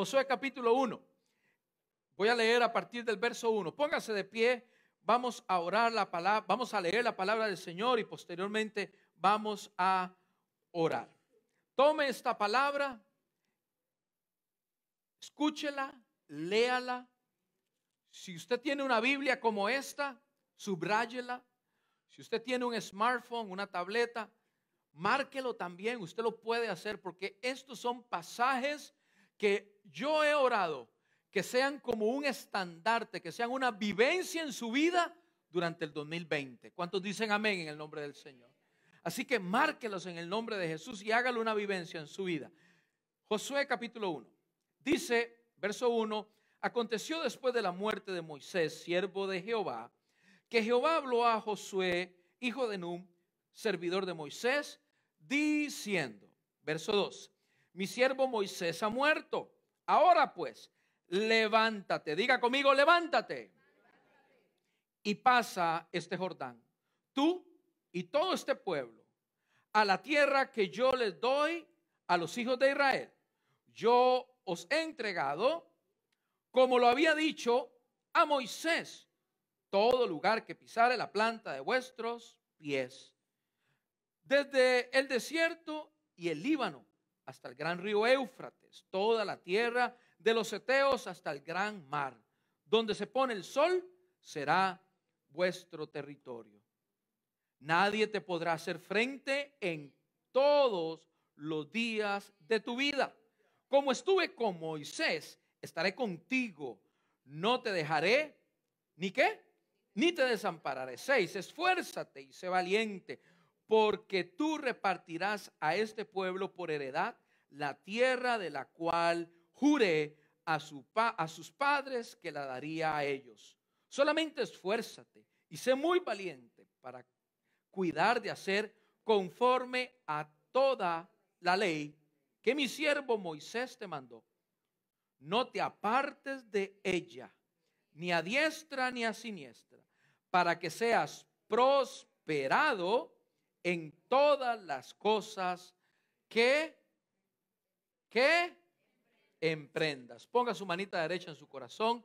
Josué capítulo 1. Voy a leer a partir del verso 1. Póngase de pie, vamos a orar la palabra, vamos a leer la palabra del Señor y posteriormente vamos a orar. Tome esta palabra, escúchela, léala. Si usted tiene una Biblia como esta, subráyela. Si usted tiene un smartphone, una tableta, márquelo también. Usted lo puede hacer porque estos son pasajes que yo he orado que sean como un estandarte, que sean una vivencia en su vida durante el 2020. ¿Cuántos dicen amén en el nombre del Señor? Así que márquelos en el nombre de Jesús y hágalo una vivencia en su vida. Josué capítulo 1. Dice, verso 1, aconteció después de la muerte de Moisés, siervo de Jehová, que Jehová habló a Josué, hijo de Num, servidor de Moisés, diciendo, verso 2, mi siervo Moisés ha muerto. Ahora pues, levántate, diga conmigo, levántate. Y pasa este Jordán, tú y todo este pueblo, a la tierra que yo les doy a los hijos de Israel. Yo os he entregado, como lo había dicho a Moisés, todo lugar que pisare la planta de vuestros pies. Desde el desierto y el Líbano hasta el gran río Éufrates, toda la tierra de los Eteos hasta el gran mar. Donde se pone el sol será vuestro territorio. Nadie te podrá hacer frente en todos los días de tu vida. Como estuve con Moisés, estaré contigo. No te dejaré, ni qué, ni te desampararé. Seis, esfuérzate y sé valiente, porque tú repartirás a este pueblo por heredad la tierra de la cual juré a, su a sus padres que la daría a ellos. Solamente esfuérzate y sé muy valiente para cuidar de hacer conforme a toda la ley que mi siervo Moisés te mandó. No te apartes de ella, ni a diestra ni a siniestra, para que seas prosperado en todas las cosas que, que emprendas. Ponga su manita derecha en su corazón.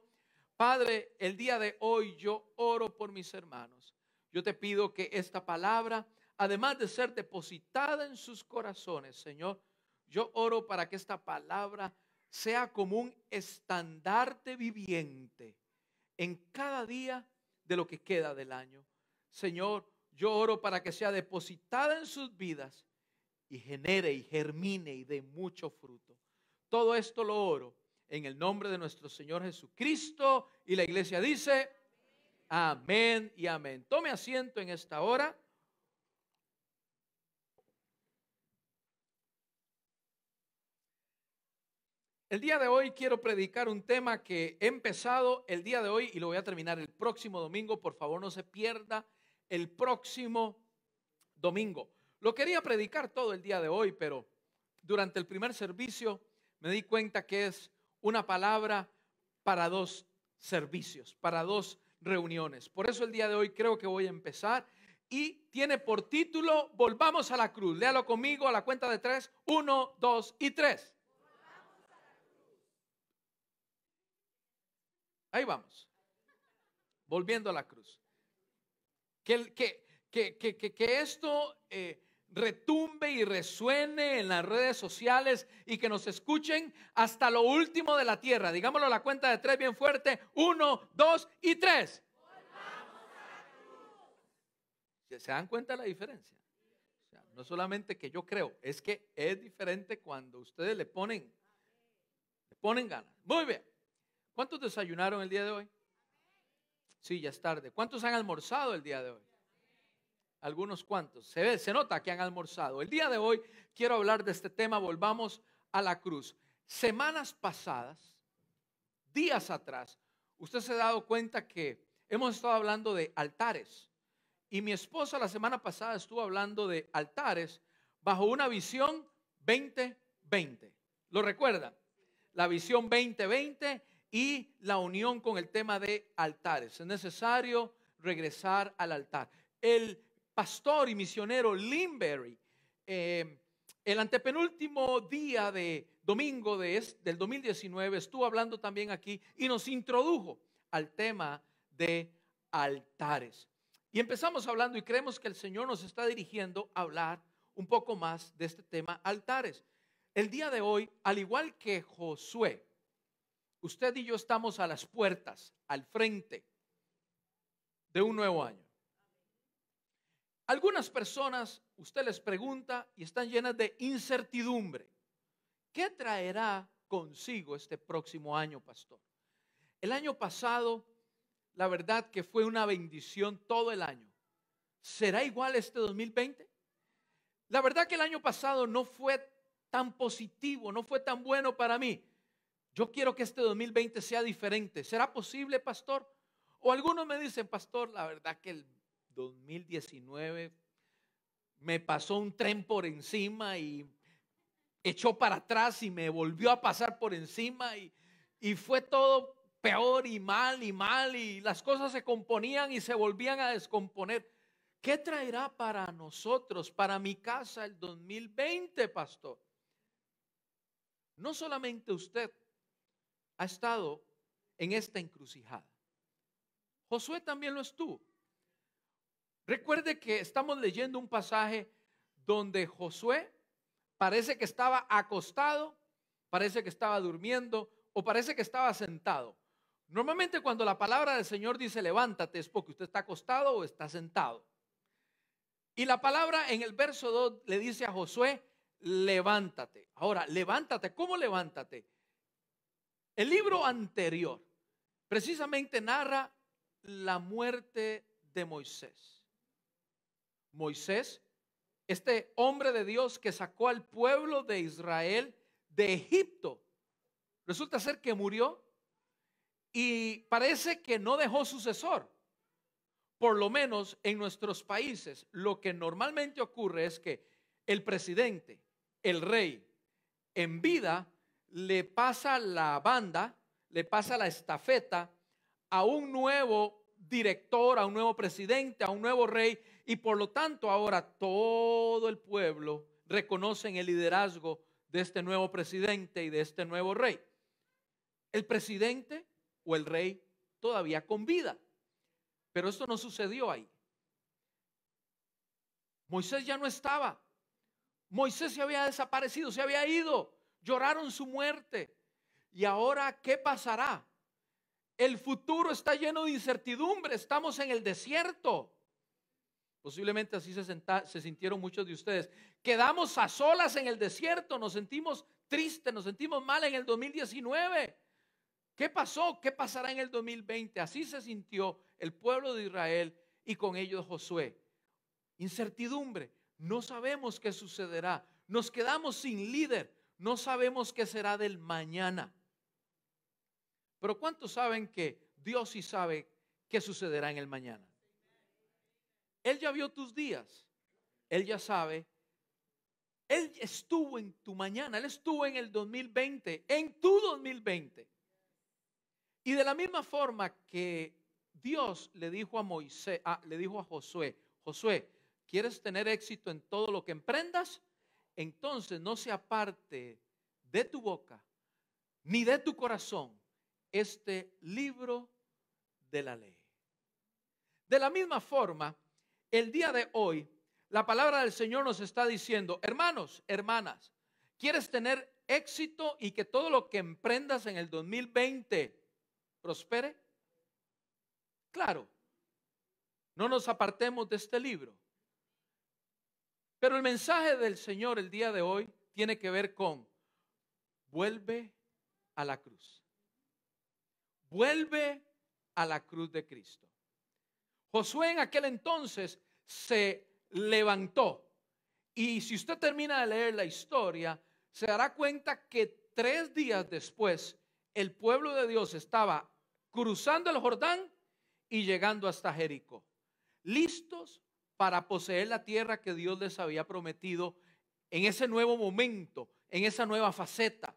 Padre, el día de hoy yo oro por mis hermanos. Yo te pido que esta palabra, además de ser depositada en sus corazones, Señor, yo oro para que esta palabra sea como un estandarte viviente en cada día de lo que queda del año. Señor, yo oro para que sea depositada en sus vidas y genere y germine y dé mucho fruto. Todo esto lo oro en el nombre de nuestro Señor Jesucristo. Y la iglesia dice, amén y amén. Tome asiento en esta hora. El día de hoy quiero predicar un tema que he empezado el día de hoy y lo voy a terminar el próximo domingo. Por favor, no se pierda el próximo domingo. Lo quería predicar todo el día de hoy, pero durante el primer servicio me di cuenta que es una palabra para dos servicios, para dos reuniones. Por eso el día de hoy creo que voy a empezar y tiene por título Volvamos a la cruz. Léalo conmigo a la cuenta de tres. Uno, dos y tres. Ahí vamos. Volviendo a la cruz. Que, que, que, que esto eh, retumbe y resuene en las redes sociales y que nos escuchen hasta lo último de la tierra. Digámoslo a la cuenta de tres bien fuerte. Uno, dos y tres. ¿Se dan cuenta de la diferencia? no solamente que yo creo, es que es diferente cuando ustedes le ponen, le ponen ganas. Muy bien. ¿Cuántos desayunaron el día de hoy? Sí, ya es tarde. ¿Cuántos han almorzado el día de hoy? Algunos cuantos. Se ve, se nota que han almorzado. El día de hoy quiero hablar de este tema, volvamos a la cruz. Semanas pasadas, días atrás, usted se ha dado cuenta que hemos estado hablando de altares. Y mi esposa la semana pasada estuvo hablando de altares bajo una visión 2020. ¿Lo recuerdan? La visión 2020 y la unión con el tema de altares. Es necesario regresar al altar. El pastor y misionero Limberry, eh, el antepenúltimo día de domingo de del 2019 estuvo hablando también aquí y nos introdujo al tema de altares. Y empezamos hablando y creemos que el Señor nos está dirigiendo a hablar un poco más de este tema altares. El día de hoy, al igual que Josué, usted y yo estamos a las puertas, al frente de un nuevo año. Algunas personas, usted les pregunta y están llenas de incertidumbre. ¿Qué traerá consigo este próximo año, pastor? El año pasado, la verdad que fue una bendición todo el año. ¿Será igual este 2020? La verdad que el año pasado no fue tan positivo, no fue tan bueno para mí. Yo quiero que este 2020 sea diferente. ¿Será posible, pastor? O algunos me dicen, pastor, la verdad que el 2019 me pasó un tren por encima y echó para atrás y me volvió a pasar por encima y, y fue todo peor y mal y mal y las cosas se componían y se volvían a descomponer. ¿Qué traerá para nosotros, para mi casa el 2020, pastor? No solamente usted ha estado en esta encrucijada. Josué también lo estuvo. Recuerde que estamos leyendo un pasaje donde Josué parece que estaba acostado, parece que estaba durmiendo o parece que estaba sentado. Normalmente cuando la palabra del Señor dice levántate es porque usted está acostado o está sentado. Y la palabra en el verso 2 le dice a Josué, levántate. Ahora, levántate, ¿cómo levántate? El libro anterior precisamente narra la muerte de Moisés. Moisés, este hombre de Dios que sacó al pueblo de Israel de Egipto, resulta ser que murió y parece que no dejó sucesor. Por lo menos en nuestros países, lo que normalmente ocurre es que el presidente, el rey, en vida le pasa la banda, le pasa la estafeta a un nuevo director, a un nuevo presidente, a un nuevo rey, y por lo tanto ahora todo el pueblo reconoce el liderazgo de este nuevo presidente y de este nuevo rey. El presidente o el rey todavía con vida, pero esto no sucedió ahí. Moisés ya no estaba. Moisés se había desaparecido, se había ido. Lloraron su muerte. ¿Y ahora qué pasará? El futuro está lleno de incertidumbre. Estamos en el desierto. Posiblemente así se, se, sintieron muchos de ustedes. Quedamos a solas en el desierto, nos sentimos tristes, nos sentimos mal en el 2019. ¿Qué pasó? ¿Qué pasará en el 2020? Así se sintió el pueblo de Israel y con ellos Josué. Incertidumbre, no sabemos qué sucederá. Nos quedamos sin líder, no sabemos qué será del mañana. Pero ¿cuántos saben que Dios sí sabe qué sucederá en el mañana? Él ya vio tus días. Él ya sabe. Él estuvo en tu mañana. Él estuvo en el 2020, en tu 2020. Y de la misma forma que Dios le dijo a Moisés, ah, le dijo a Josué, Josué, ¿quieres tener éxito en todo lo que emprendas? Entonces no se aparte de tu boca ni de tu corazón este libro de la ley. De la misma forma, el día de hoy, la palabra del Señor nos está diciendo, hermanos, hermanas, ¿quieres tener éxito y que todo lo que emprendas en el 2020 prospere? Claro, no nos apartemos de este libro. Pero el mensaje del Señor el día de hoy tiene que ver con, vuelve a la cruz. Vuelve a la cruz de Cristo. Josué en aquel entonces se levantó. Y si usted termina de leer la historia, se dará cuenta que tres días después el pueblo de Dios estaba cruzando el Jordán y llegando hasta Jericó, listos para poseer la tierra que Dios les había prometido en ese nuevo momento, en esa nueva faceta.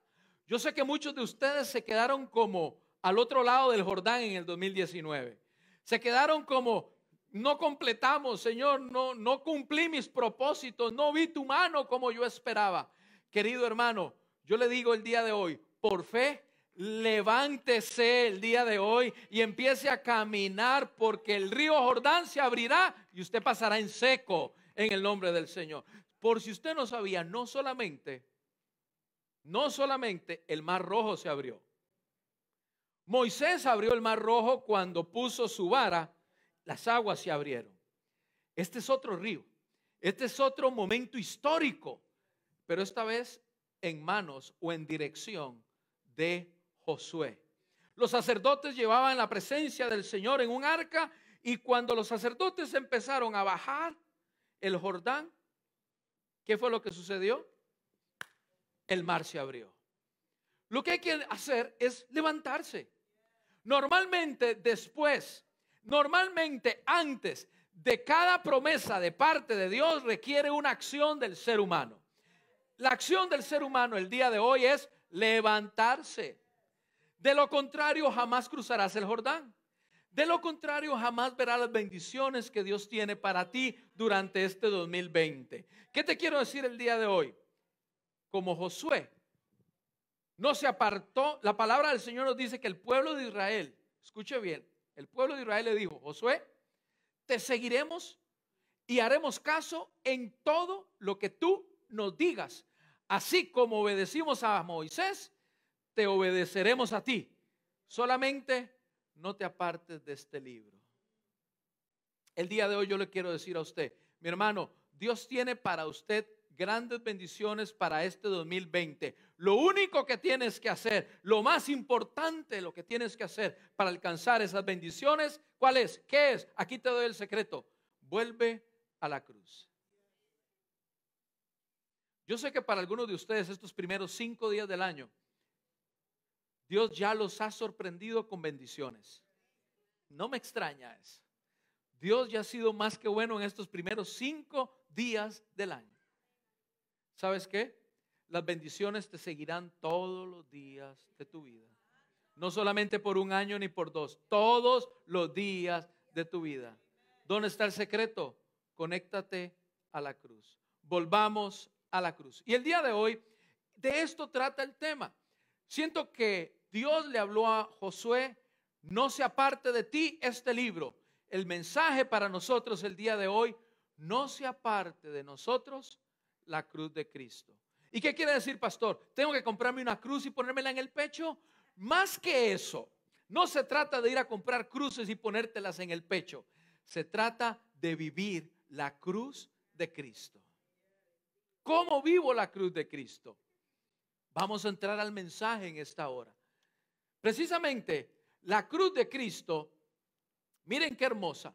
Yo sé que muchos de ustedes se quedaron como al otro lado del Jordán en el 2019. Se quedaron como, no completamos, Señor, no, no cumplí mis propósitos, no vi tu mano como yo esperaba. Querido hermano, yo le digo el día de hoy, por fe, levántese el día de hoy y empiece a caminar porque el río Jordán se abrirá y usted pasará en seco en el nombre del Señor. Por si usted no sabía, no solamente, no solamente el mar rojo se abrió. Moisés abrió el mar rojo cuando puso su vara, las aguas se abrieron. Este es otro río, este es otro momento histórico, pero esta vez en manos o en dirección de Josué. Los sacerdotes llevaban la presencia del Señor en un arca y cuando los sacerdotes empezaron a bajar el Jordán, ¿qué fue lo que sucedió? El mar se abrió. Lo que hay que hacer es levantarse. Normalmente después, normalmente antes de cada promesa de parte de Dios requiere una acción del ser humano. La acción del ser humano el día de hoy es levantarse. De lo contrario, jamás cruzarás el Jordán. De lo contrario, jamás verás las bendiciones que Dios tiene para ti durante este 2020. ¿Qué te quiero decir el día de hoy? Como Josué no se apartó, la palabra del Señor nos dice que el pueblo de Israel, escuche bien, el pueblo de Israel le dijo, Josué, te seguiremos y haremos caso en todo lo que tú nos digas. Así como obedecimos a Moisés, te obedeceremos a ti. Solamente no te apartes de este libro. El día de hoy yo le quiero decir a usted, mi hermano, Dios tiene para usted grandes bendiciones para este 2020. Lo único que tienes que hacer, lo más importante, lo que tienes que hacer para alcanzar esas bendiciones, ¿cuál es? ¿Qué es? Aquí te doy el secreto. Vuelve a la cruz. Yo sé que para algunos de ustedes estos primeros cinco días del año Dios ya los ha sorprendido con bendiciones. No me extraña eso. Dios ya ha sido más que bueno en estos primeros cinco días del año. ¿Sabes qué? Las bendiciones te seguirán todos los días de tu vida. No solamente por un año ni por dos, todos los días de tu vida. ¿Dónde está el secreto? Conéctate a la cruz. Volvamos a la cruz. Y el día de hoy, de esto trata el tema. Siento que Dios le habló a Josué, no se aparte de ti este libro. El mensaje para nosotros el día de hoy, no se aparte de nosotros la cruz de Cristo. ¿Y qué quiere decir, pastor? ¿Tengo que comprarme una cruz y ponérmela en el pecho? Más que eso, no se trata de ir a comprar cruces y ponértelas en el pecho. Se trata de vivir la cruz de Cristo. ¿Cómo vivo la cruz de Cristo? Vamos a entrar al mensaje en esta hora. Precisamente la cruz de Cristo, miren qué hermosa.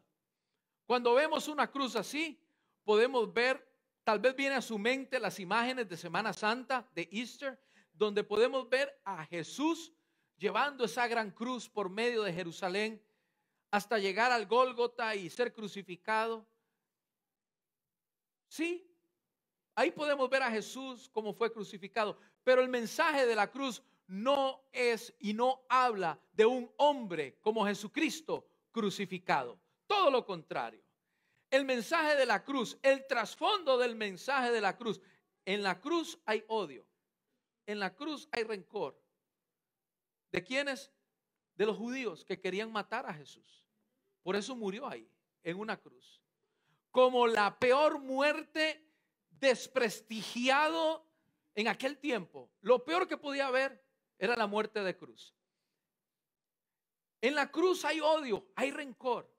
Cuando vemos una cruz así, podemos ver, tal vez viene a su mente las imágenes de Semana Santa, de Easter, donde podemos ver a Jesús llevando esa gran cruz por medio de Jerusalén hasta llegar al Gólgota y ser crucificado. Sí, ahí podemos ver a Jesús como fue crucificado, pero el mensaje de la cruz no es y no habla de un hombre como Jesucristo crucificado. Todo lo contrario. El mensaje de la cruz, el trasfondo del mensaje de la cruz. En la cruz hay odio. En la cruz hay rencor. ¿De quiénes? De los judíos que querían matar a Jesús. Por eso murió ahí, en una cruz. Como la peor muerte desprestigiado en aquel tiempo. Lo peor que podía haber era la muerte de cruz. En la cruz hay odio, hay rencor,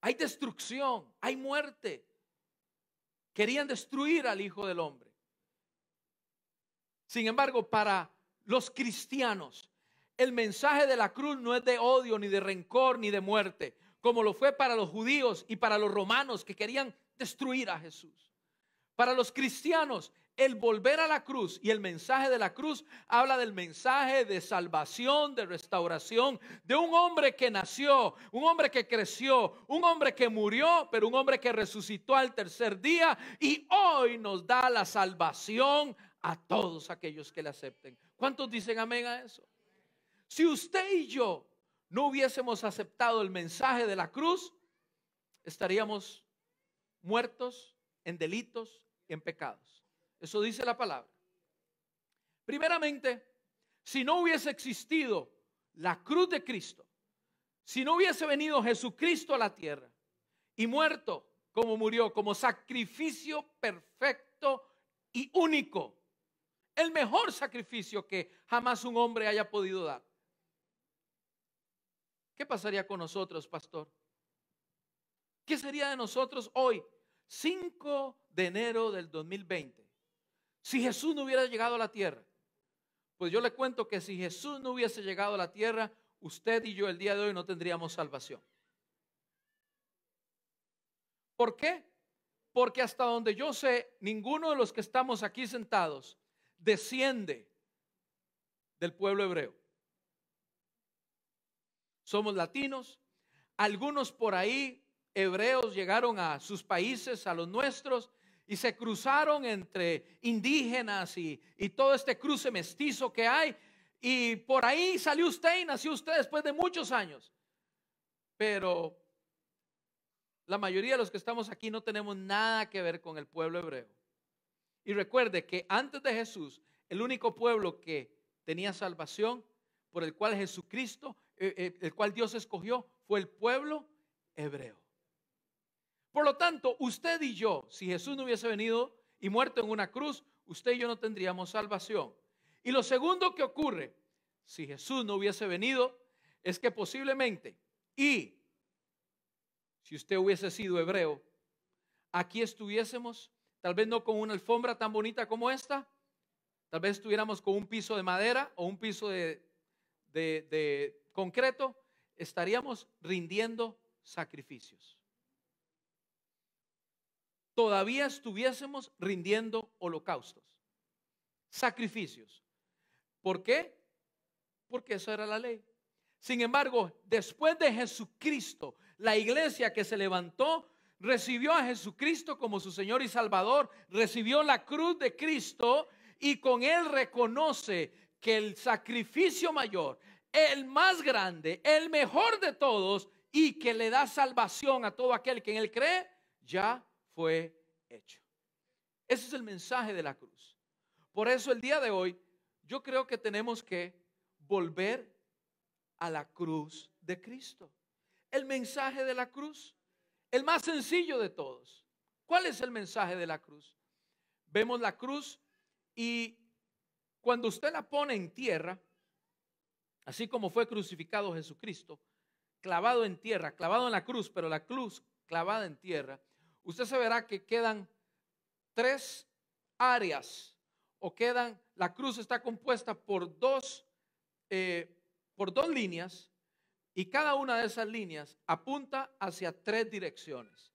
hay destrucción, hay muerte. Querían destruir al Hijo del Hombre. Sin embargo, para los cristianos, el mensaje de la cruz no es de odio, ni de rencor, ni de muerte, como lo fue para los judíos y para los romanos que querían destruir a Jesús. Para los cristianos, el volver a la cruz y el mensaje de la cruz habla del mensaje de salvación, de restauración, de un hombre que nació, un hombre que creció, un hombre que murió, pero un hombre que resucitó al tercer día y hoy nos da la salvación a todos aquellos que le acepten. ¿Cuántos dicen amén a eso? Si usted y yo no hubiésemos aceptado el mensaje de la cruz, estaríamos muertos en delitos y en pecados. Eso dice la palabra. Primeramente, si no hubiese existido la cruz de Cristo, si no hubiese venido Jesucristo a la tierra y muerto como murió, como sacrificio perfecto y único, el mejor sacrificio que jamás un hombre haya podido dar. ¿Qué pasaría con nosotros, pastor? ¿Qué sería de nosotros hoy, 5 de enero del 2020, si Jesús no hubiera llegado a la tierra? Pues yo le cuento que si Jesús no hubiese llegado a la tierra, usted y yo el día de hoy no tendríamos salvación. ¿Por qué? Porque hasta donde yo sé, ninguno de los que estamos aquí sentados desciende del pueblo hebreo. Somos latinos, algunos por ahí hebreos llegaron a sus países, a los nuestros, y se cruzaron entre indígenas y, y todo este cruce mestizo que hay. Y por ahí salió usted y nació usted después de muchos años. Pero la mayoría de los que estamos aquí no tenemos nada que ver con el pueblo hebreo. Y recuerde que antes de Jesús, el único pueblo que tenía salvación, por el cual Jesucristo, eh, eh, el cual Dios escogió, fue el pueblo hebreo. Por lo tanto, usted y yo, si Jesús no hubiese venido y muerto en una cruz, usted y yo no tendríamos salvación. Y lo segundo que ocurre, si Jesús no hubiese venido, es que posiblemente, y si usted hubiese sido hebreo, aquí estuviésemos, tal vez no con una alfombra tan bonita como esta, tal vez estuviéramos con un piso de madera o un piso de, de concreto, estaríamos rindiendo sacrificios. Todavía estuviésemos rindiendo holocaustos, sacrificios. ¿Por qué? Porque esa era la ley. Sin embargo, después de Jesucristo, la iglesia que se levantó recibió a Jesucristo como su Señor y Salvador, recibió la cruz de Cristo y con él reconoce que el sacrificio mayor, el más grande, el mejor de todos y que le da salvación a todo aquel que en él cree, ya fue hecho. Ese es el mensaje de la cruz. Por eso el día de hoy yo creo que tenemos que volver a la cruz de Cristo el mensaje de la cruz? El más sencillo de todos. ¿Cuál es el mensaje de la cruz? Vemos la cruz y cuando usted la pone en tierra, así como fue crucificado Jesucristo, clavado en tierra, clavado en la cruz, pero la cruz clavada en tierra, usted se verá que quedan tres áreas o quedan, la cruz está compuesta por dos, eh, por dos líneas y cada una de esas líneas apunta hacia tres direcciones.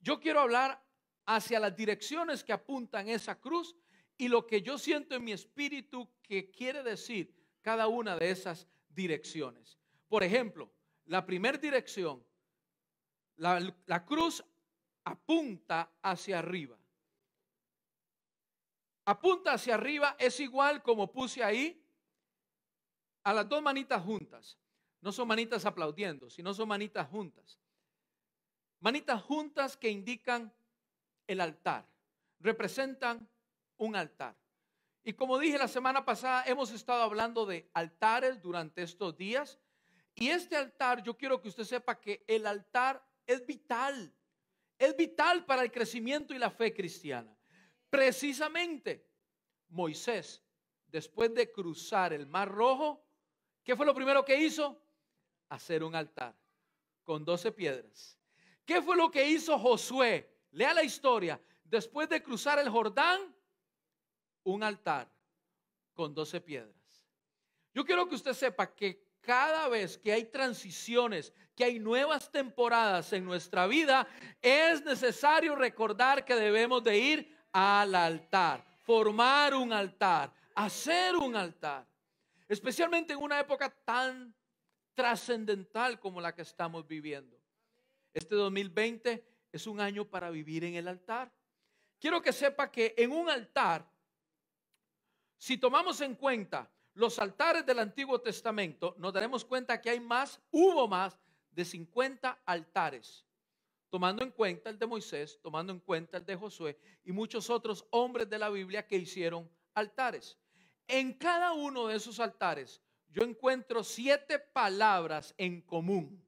Yo quiero hablar hacia las direcciones que apuntan esa cruz y lo que yo siento en mi espíritu que quiere decir cada una de esas direcciones. Por ejemplo, la primera dirección, la, la cruz apunta hacia arriba. Apunta hacia arriba es igual como puse ahí a las dos manitas juntas. No son manitas aplaudiendo, sino son manitas juntas. Manitas juntas que indican el altar, representan un altar. Y como dije la semana pasada, hemos estado hablando de altares durante estos días. Y este altar, yo quiero que usted sepa que el altar es vital. Es vital para el crecimiento y la fe cristiana. Precisamente, Moisés, después de cruzar el Mar Rojo, ¿qué fue lo primero que hizo? hacer un altar con doce piedras. ¿Qué fue lo que hizo Josué? Lea la historia. Después de cruzar el Jordán, un altar con doce piedras. Yo quiero que usted sepa que cada vez que hay transiciones, que hay nuevas temporadas en nuestra vida, es necesario recordar que debemos de ir al altar, formar un altar, hacer un altar. Especialmente en una época tan trascendental como la que estamos viviendo. Este 2020 es un año para vivir en el altar. Quiero que sepa que en un altar, si tomamos en cuenta los altares del Antiguo Testamento, nos daremos cuenta que hay más, hubo más de 50 altares tomando en cuenta el de Moisés, tomando en cuenta el de Josué y muchos otros hombres de la Biblia que hicieron altares. En cada uno de esos altares yo encuentro siete palabras en común,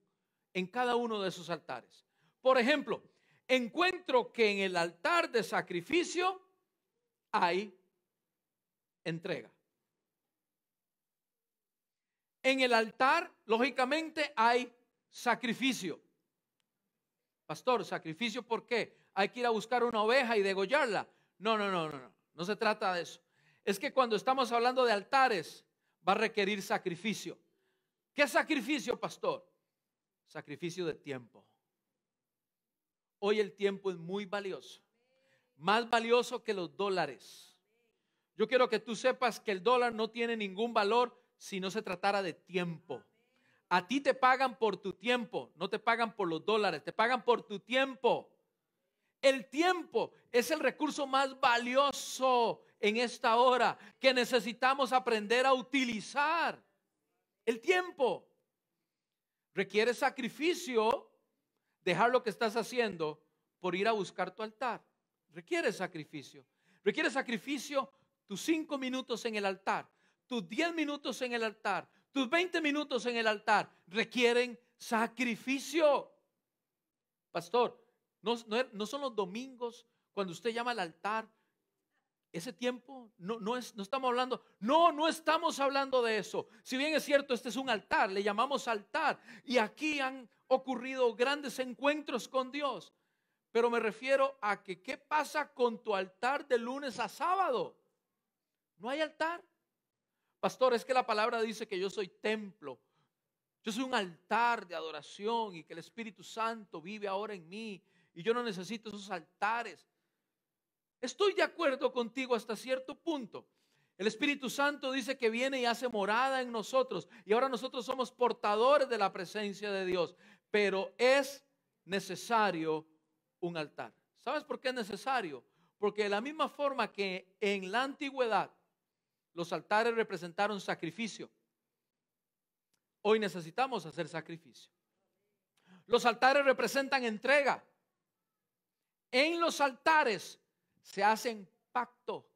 en cada uno de esos altares. Por ejemplo, encuentro que en el altar de sacrificio hay entrega. En el altar, lógicamente, hay sacrificio. Pastor, sacrificio, ¿por qué? Hay que ir a buscar una oveja y degollarla. No, no, no, no, no. No se trata de eso. Es que cuando estamos hablando de altares, va a requerir sacrificio. ¿Qué sacrificio, pastor? Sacrificio de tiempo. Hoy el tiempo es muy valioso. Más valioso que los dólares. Yo quiero que tú sepas que el dólar no tiene ningún valor si no se tratara de tiempo. A ti te pagan por tu tiempo, no te pagan por los dólares, te pagan por tu tiempo. El tiempo es el recurso más valioso en esta hora que necesitamos aprender a utilizar. El tiempo requiere sacrificio dejar lo que estás haciendo por ir a buscar tu altar. Requiere sacrificio. Requiere sacrificio tus cinco minutos en el altar, tus diez minutos en el altar, tus 20 minutos en el altar requieren sacrificio. Pastor, no, no, son los domingos cuando usted llama al altar. Ese tiempo no, no, es, no estamos hablando, no, no estamos hablando de eso. Si bien es cierto, este es un altar, le llamamos altar. Y aquí han ocurrido grandes encuentros con Dios. Pero me refiero a que, ¿qué pasa con tu altar de lunes a sábado? No hay altar. Pastor, es que la palabra dice que yo soy templo. Yo soy un altar de adoración y que el Espíritu Santo vive ahora en mí y yo no necesito esos altares. Estoy de acuerdo contigo hasta cierto punto. El Espíritu Santo dice que viene y hace morada en nosotros y ahora nosotros somos portadores de la presencia de Dios, pero es necesario un altar. ¿Sabes por qué es necesario? Porque de la misma forma que en la antigüedad los altares representaron sacrificio. Hoy necesitamos hacer sacrificio. Los altares representan entrega. En los altares se hacen pacto.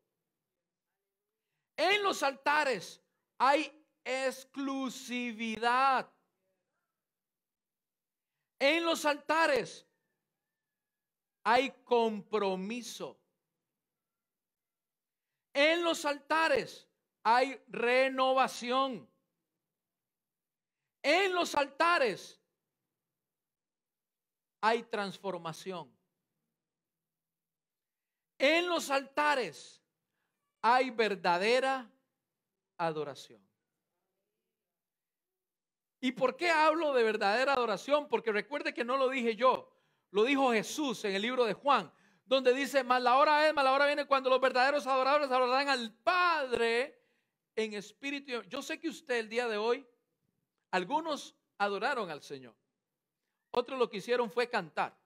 En los altares hay exclusividad. En los altares hay compromiso. En los altares hay renovación. En los altares hay transformación. En los altares hay verdadera adoración. ¿Y por qué hablo de verdadera adoración? Porque recuerde que no lo dije yo, lo dijo Jesús en el libro de Juan donde dice, más la hora es, más la hora viene cuando los verdaderos adoradores adorarán al Padre en espíritu. Yo sé que usted el día de hoy, algunos adoraron al Señor. Otros lo que hicieron fue cantar.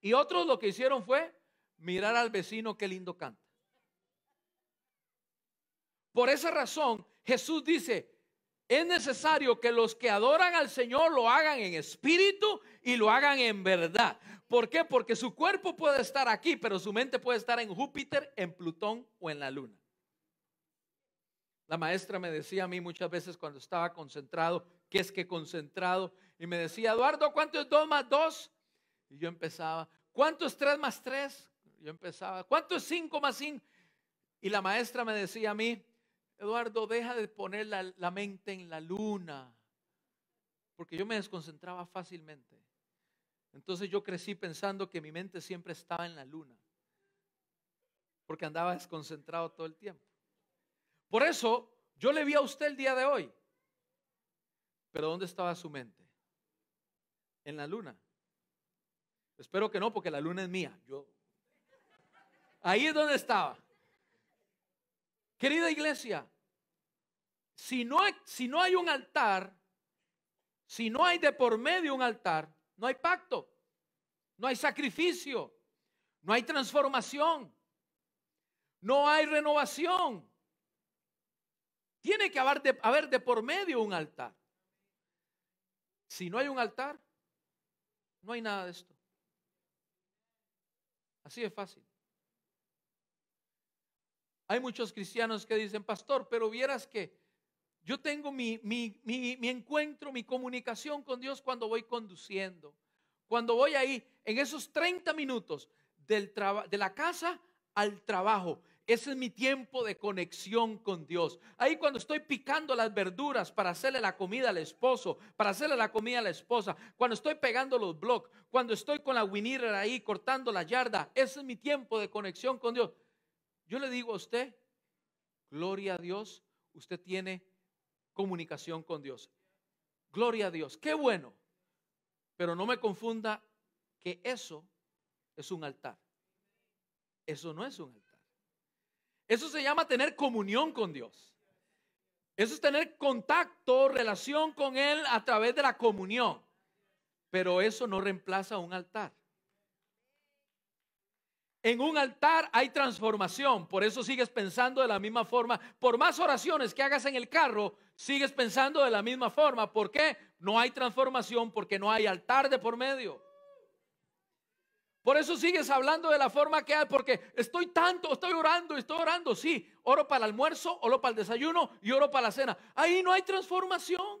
Y otros lo que hicieron fue mirar al vecino qué lindo canta. Por esa razón, Jesús dice, es necesario que los que adoran al Señor lo hagan en espíritu y lo hagan en verdad. ¿Por qué? Porque su cuerpo puede estar aquí, pero su mente puede estar en Júpiter, en Plutón o en la Luna. La maestra me decía a mí muchas veces cuando estaba concentrado, ¿qué es que concentrado? Y me decía, Eduardo, ¿cuánto es 2 más 2? Y yo empezaba, ¿cuánto es 3 más 3? Yo empezaba, ¿cuánto es 5 más 5? Y la maestra me decía a mí, Eduardo, deja de poner la mente en la luna, porque yo me desconcentraba fácilmente. Entonces yo crecí pensando que mi mente siempre estaba en la luna, porque andaba desconcentrado todo el tiempo. Por eso yo le vi a usted el día de hoy. Pero ¿dónde estaba su mente? En la luna. Espero que no, porque la luna es mía. Yo Ahí es donde estaba. Querida iglesia, si no, hay, si no hay un altar, si no hay de por medio un altar, no hay pacto, no hay sacrificio, no hay transformación, no hay renovación. Tiene que haber de, haber de por medio un altar. Si no hay un altar, no hay nada de esto. Así de fácil. Hay muchos cristianos que dicen, pastor, pero vieras que yo tengo mi, mi, mi, encuentro, mi comunicación con Dios cuando voy conduciendo. Cuando voy ahí, en esos 30 minutos del de la casa al trabajo. Ese es mi tiempo de conexión con Dios. Ahí cuando estoy picando las verduras para hacerle la comida al esposo, para hacerle la comida a la esposa, cuando estoy pegando los blogs, cuando estoy con la Winner ahí cortando la yarda, ese es mi tiempo de conexión con Dios. Yo le digo a usted, gloria a Dios, usted tiene comunicación con Dios. Gloria a Dios, qué bueno. Pero no me confunda que eso es un altar. Eso no es un altar. Eso se llama tener comunión con Dios. Eso es tener contacto, relación con Él a través de la comunión. Pero eso no reemplaza un altar. En un altar hay transformación, por eso sigues pensando de la misma forma. Por más oraciones que hagas en el carro, sigues pensando de la misma forma. ¿Por qué? No hay transformación porque no hay altar de por medio. Por eso sigues hablando de la forma que hay, porque estoy tanto, estoy orando, estoy orando. Sí, oro para el almuerzo, oro para el desayuno y oro para la cena. Ahí no hay transformación.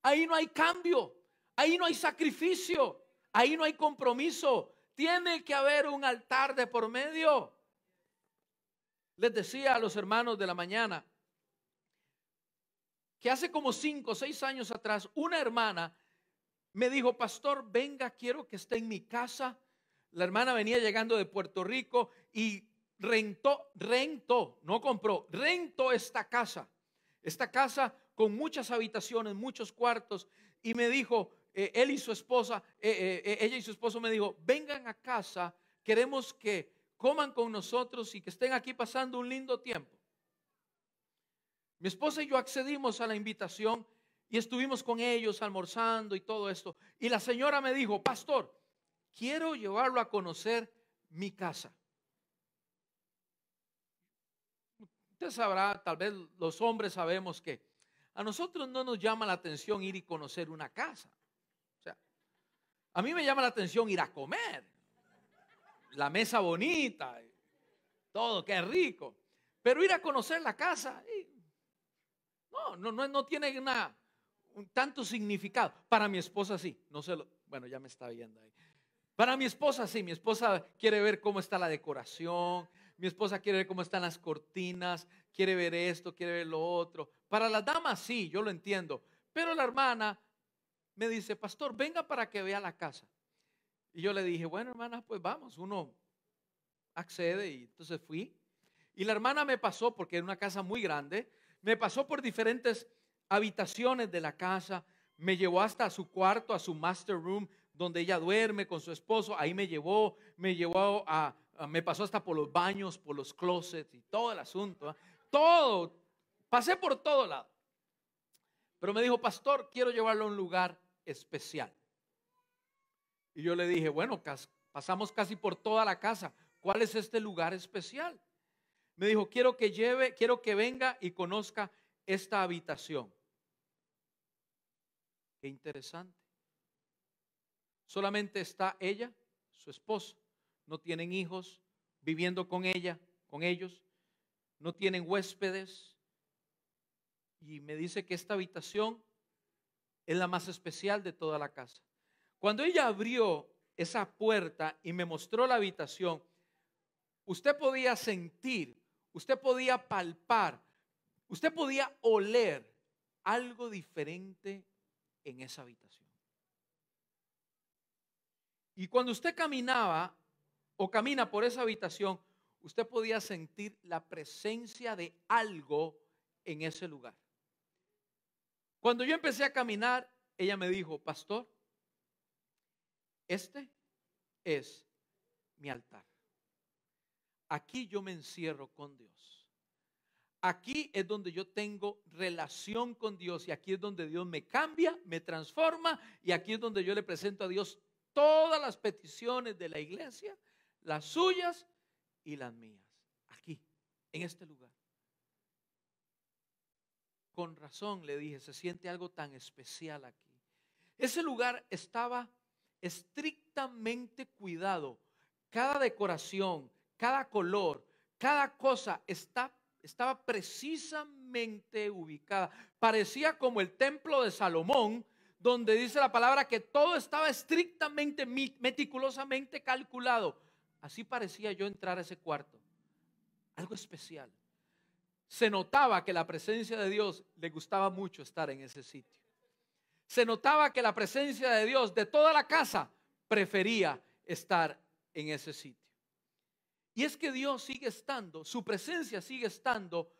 Ahí no hay cambio. Ahí no hay sacrificio. Ahí no hay compromiso. Tiene que haber un altar de por medio. Les decía a los hermanos de la mañana que hace como cinco o seis años atrás una hermana me dijo, pastor, venga, quiero que esté en mi casa la hermana venía llegando de Puerto Rico y rentó, rentó, no compró, rentó esta casa. Esta casa con muchas habitaciones, muchos cuartos. Y me dijo, eh, él y su esposa, eh, eh, ella y su esposo me dijo, vengan a casa, queremos que coman con nosotros y que estén aquí pasando un lindo tiempo. Mi esposa y yo accedimos a la invitación y estuvimos con ellos almorzando y todo esto. Y la señora me dijo, pastor, quiero llevarlo a conocer mi casa. Usted sabrá, tal vez los hombres sabemos que a nosotros no nos llama la atención ir y conocer una casa. O sea, a mí me llama la atención ir a comer. La mesa bonita, todo, qué rico. Pero ir a conocer la casa, no, no, tiene una, un tanto significado. Para mi esposa sí, no se lo, bueno, ya me está viendo ahí. Para mi esposa, sí, mi esposa quiere ver cómo está la decoración, mi esposa quiere ver cómo están las cortinas, quiere ver esto, quiere ver lo otro. Para las damas, sí, yo lo entiendo. Pero la hermana me dice, pastor, venga para que vea la casa. Y yo le dije, bueno, hermana, pues vamos, uno accede y entonces fui. Y la hermana me pasó, porque era una casa muy grande, me pasó por diferentes habitaciones de la casa, me llevó hasta su cuarto, a su master room, donde ella duerme con su esposo, ahí me llevó, me llevó a, me pasó hasta por los baños, por los closets y todo el asunto, ¿ah? todo, pasé por todo lado. Pero me dijo, pastor, quiero llevarlo a un lugar especial. Y yo le dije, bueno, pasamos casi por toda la casa, ¿cuál es este lugar especial? Me dijo, quiero que lleve, quiero que venga y conozca esta habitación. Qué interesante. Solamente está ella, su esposo. No tienen hijos viviendo con ella, con ellos. No tienen huéspedes. Y me dice que esta habitación es la más especial de toda la casa. Cuando ella abrió esa puerta y me mostró la habitación, usted podía sentir, usted podía palpar, usted podía oler algo diferente en esa habitación. Y cuando usted caminaba o camina por esa habitación, usted podía sentir la presencia de algo en ese lugar. Cuando yo empecé a caminar, ella me dijo, pastor, este es mi altar. Aquí yo me encierro con Dios. Aquí es donde yo tengo relación con Dios y aquí es donde Dios me cambia, me transforma y aquí es donde yo le presento a Dios todas las peticiones de la iglesia, las suyas y las mías, aquí, en este lugar. Con razón le dije, se siente algo tan especial aquí. Ese lugar estaba estrictamente cuidado. cada decoración, cada color, cada cosa está, estaba precisamente ubicada. Parecía como el templo de Salomón, donde dice la palabra que todo estaba estrictamente, meticulosamente calculado. Así parecía yo entrar a ese cuarto. Algo especial. Se notaba que la presencia de Dios le gustaba mucho estar en ese sitio. Se notaba que la presencia de Dios de toda la casa prefería estar en ese sitio. Y es que Dios sigue estando, su presencia sigue estando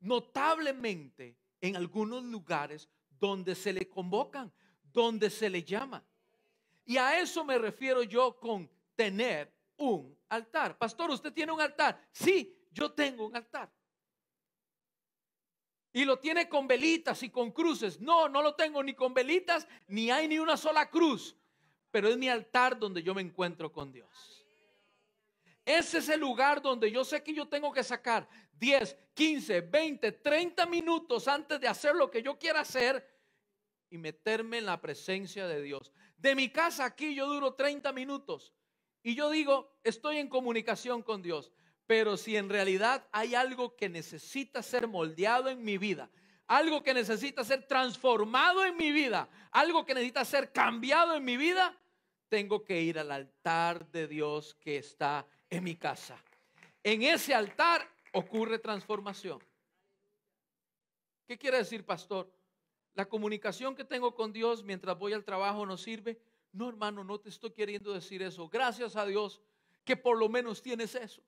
notablemente en algunos lugares donde se le convocan, donde se le llama. Y a eso me refiero yo con tener un altar. Pastor, ¿usted tiene un altar? Sí, yo tengo un altar. Y lo tiene con velitas y con cruces. No, no lo tengo ni con velitas, ni hay ni una sola cruz. Pero es mi altar donde yo me encuentro con Dios. Ese es el lugar donde yo sé que yo tengo que sacar 10, 15, 20, 30 minutos antes de hacer lo que yo quiera hacer y meterme en la presencia de Dios. De mi casa aquí yo duro 30 minutos y yo digo, estoy en comunicación con Dios. Pero si en realidad hay algo que necesita ser moldeado en mi vida, algo que necesita ser transformado en mi vida, algo que necesita ser cambiado en mi vida, tengo que ir al altar de Dios que está en mi casa. En ese altar ocurre transformación. ¿Qué quiere decir, pastor? La comunicación que tengo con Dios mientras voy al trabajo no sirve. No, hermano, no te estoy queriendo decir eso. Gracias a Dios que por lo menos tienes eso.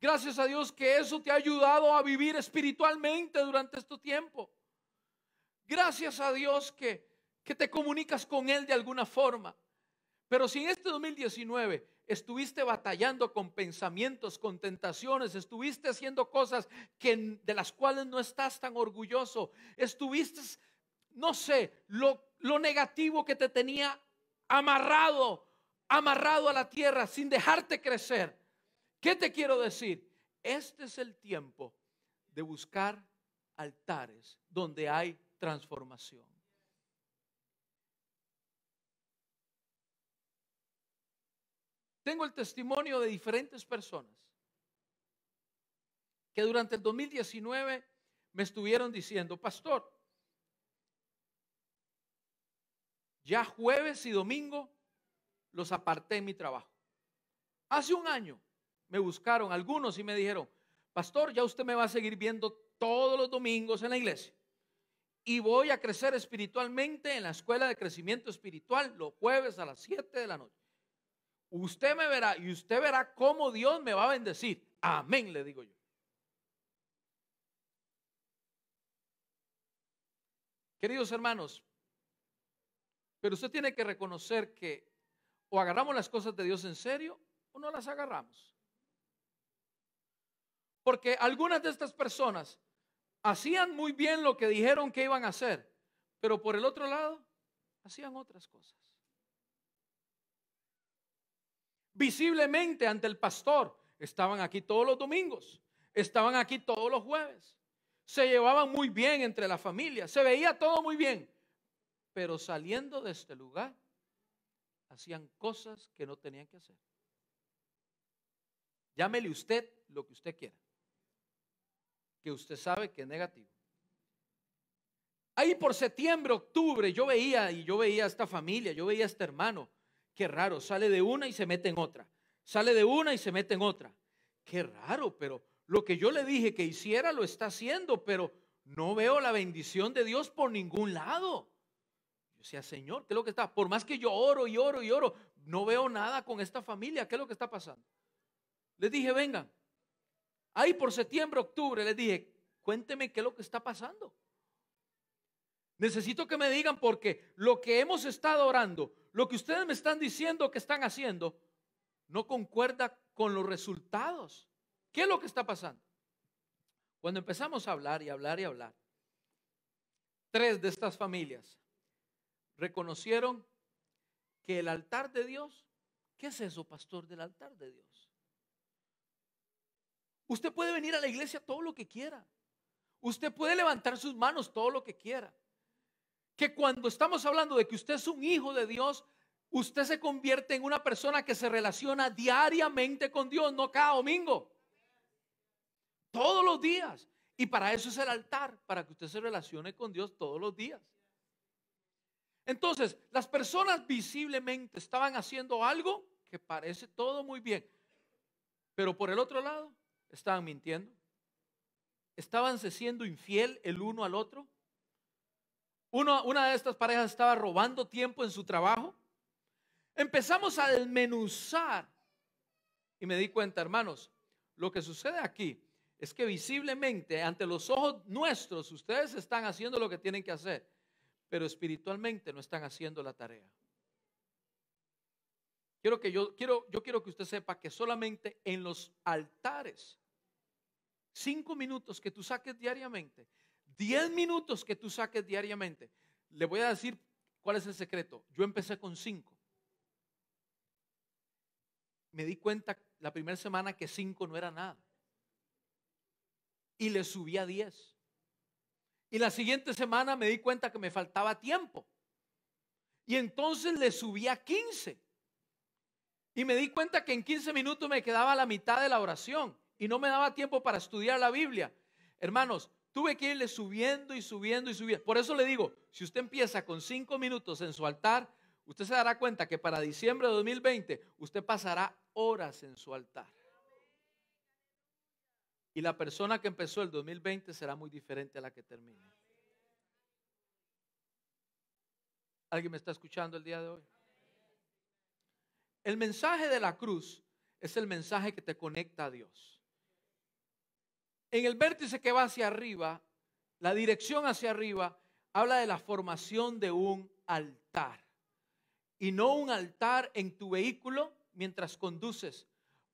Gracias a Dios que eso te ha ayudado a vivir espiritualmente durante este tiempo. Gracias a Dios que, que te comunicas con Él de alguna forma. Pero si en este 2019 estuviste batallando con pensamientos, con tentaciones, estuviste haciendo cosas que, de las cuales no estás tan orgulloso, estuviste, no sé, lo, lo negativo que te tenía amarrado, amarrado a la tierra sin dejarte crecer. ¿Qué te quiero decir? Este es el tiempo de buscar altares donde hay transformación. Tengo el testimonio de diferentes personas que durante el 2019 me estuvieron diciendo, pastor, ya jueves y domingo los aparté en mi trabajo. Hace un año me buscaron algunos y me dijeron, pastor, ya usted me va a seguir viendo todos los domingos en la iglesia. Y voy a crecer espiritualmente en la escuela de crecimiento espiritual los jueves a las 7 de la noche. Usted me verá y usted verá cómo Dios me va a bendecir. Amén, le digo yo. Queridos hermanos, pero usted tiene que reconocer que o agarramos las cosas de Dios en serio o no las agarramos. Porque algunas de estas personas hacían muy bien lo que dijeron que iban a hacer, pero por el otro lado hacían otras cosas visiblemente ante el pastor. Estaban aquí todos los domingos, estaban aquí todos los jueves. Se llevaban muy bien entre la familia, se veía todo muy bien. Pero saliendo de este lugar, hacían cosas que no tenían que hacer. Llámele usted lo que usted quiera, que usted sabe que es negativo. Ahí por septiembre, octubre, yo veía y yo veía a esta familia, yo veía a este hermano Qué raro, sale de una y se mete en otra. Sale de una y se mete en otra. Qué raro, pero lo que yo le dije que hiciera lo está haciendo, pero no veo la bendición de Dios por ningún lado. Yo decía, Señor, ¿qué es lo que está? Por más que yo oro y oro y oro, no veo nada con esta familia. ¿Qué es lo que está pasando? Les dije, vengan. Ahí por septiembre, octubre, les dije, cuénteme qué es lo que está pasando. Necesito que me digan porque lo que hemos estado orando, lo que ustedes me están diciendo que están haciendo, no concuerda con los resultados. ¿Qué es lo que está pasando? Cuando empezamos a hablar y hablar y hablar, tres de estas familias reconocieron que el altar de Dios, ¿qué es eso, pastor, del altar de Dios? Usted puede venir a la iglesia todo lo que quiera. Usted puede levantar sus manos todo lo que quiera que cuando estamos hablando de que usted es un hijo de Dios, usted se convierte en una persona que se relaciona diariamente con Dios, no cada domingo. Todos los días. Y para eso es el altar, para que usted se relacione con Dios todos los días. Entonces, las personas visiblemente estaban haciendo algo que parece todo muy bien, pero por el otro lado estaban mintiendo. Estaban siendo infiel el uno al otro. Una de estas parejas estaba robando tiempo en su trabajo. Empezamos a desmenuzar y me di cuenta, hermanos, lo que sucede aquí es que visiblemente ante los ojos nuestros ustedes están haciendo lo que tienen que hacer, pero espiritualmente no están haciendo la tarea. Quiero que yo quiero yo quiero que usted sepa que solamente en los altares cinco minutos que tú saques diariamente, diez minutos que tú saques diariamente, le voy a decir cuál es el secreto. Yo empecé con cinco. Me di cuenta la primera semana que cinco no era nada y le subí a 10. Y la siguiente semana me di cuenta que me faltaba tiempo. Y entonces le subí a 15. Y me di cuenta que en 15 minutos me quedaba la mitad de la oración y no me daba tiempo para estudiar la Biblia. Hermanos, tuve que irle subiendo y subiendo y subiendo. Por eso le digo, si usted empieza con 5 minutos en su altar, usted se dará cuenta que para diciembre de 2020 usted pasará horas en su altar. Y la persona que empezó el 2020 será muy diferente a la que termine. ¿Alguien me está escuchando el día de hoy? El mensaje de la cruz es el mensaje que te conecta a Dios. En el vértice que va hacia arriba, la dirección hacia arriba, habla de la formación de un altar. Y no un altar en tu vehículo mientras conduces,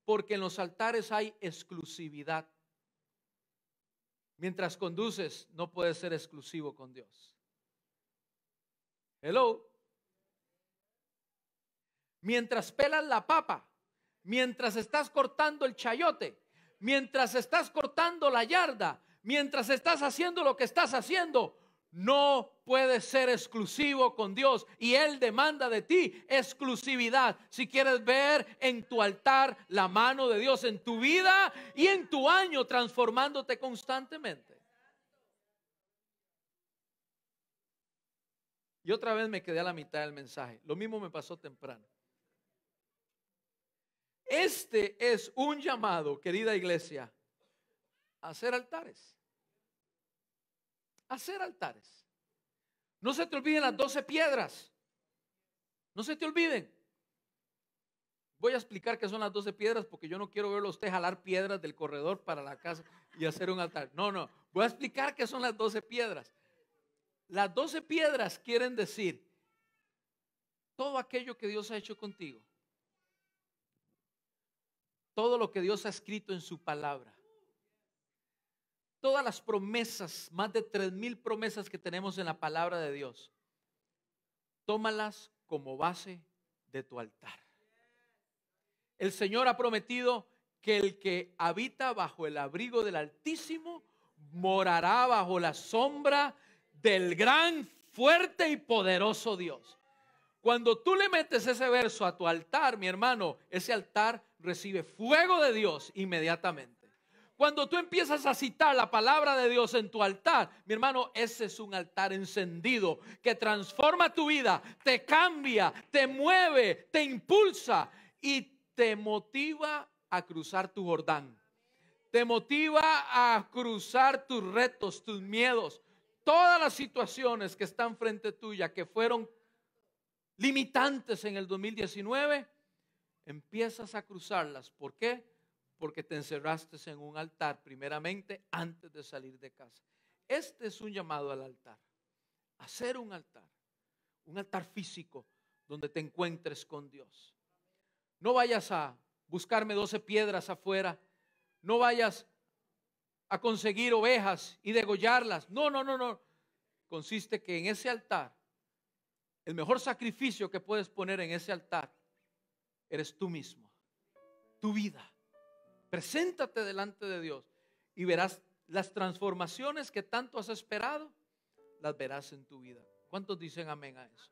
porque en los altares hay exclusividad. Mientras conduces, no puedes ser exclusivo con Dios. Hello. Mientras pelas la papa, mientras estás cortando el chayote, mientras estás cortando la yarda, mientras estás haciendo lo que estás haciendo, no puedes ser exclusivo con Dios y Él demanda de ti exclusividad. Si quieres ver en tu altar la mano de Dios en tu vida y en tu año transformándote constantemente. Y otra vez me quedé a la mitad del mensaje. Lo mismo me pasó temprano. Este es un llamado, querida iglesia, a hacer altares hacer altares. No se te olviden las doce piedras. No se te olviden. Voy a explicar qué son las doce piedras porque yo no quiero verlo a usted jalar piedras del corredor para la casa y hacer un altar. No, no. Voy a explicar qué son las doce piedras. Las doce piedras quieren decir todo aquello que Dios ha hecho contigo. Todo lo que Dios ha escrito en su palabra todas las promesas, más de tres mil promesas que tenemos en la palabra de Dios, tómalas como base de tu altar. El Señor ha prometido que el que habita bajo el abrigo del Altísimo morará bajo la sombra del gran, fuerte y poderoso Dios. Cuando tú le metes ese verso a tu altar, mi hermano, ese altar recibe fuego de Dios inmediatamente. Cuando tú empiezas a citar la palabra de Dios en tu altar, mi hermano, ese es un altar encendido que transforma tu vida, te cambia, te mueve, te impulsa y te motiva a cruzar tu Jordán. Te motiva a cruzar tus retos, tus miedos, todas las situaciones que están frente tuya, que fueron limitantes en el 2019, empiezas a cruzarlas. ¿Por qué? porque te encerraste en un altar primeramente antes de salir de casa. Este es un llamado al altar. Hacer un altar. Un altar físico donde te encuentres con Dios. No vayas a buscarme 12 piedras afuera. No vayas a conseguir ovejas y degollarlas. No, no, no, no. Consiste que en ese altar, el mejor sacrificio que puedes poner en ese altar, eres tú mismo, tu vida. Preséntate delante de Dios y verás las transformaciones que tanto has esperado, las verás en tu vida. ¿Cuántos dicen amén a eso?